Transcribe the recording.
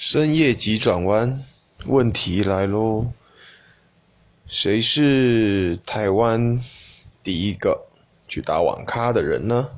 深夜急转弯问题来喽谁是台湾第一个去打网咖的人呢？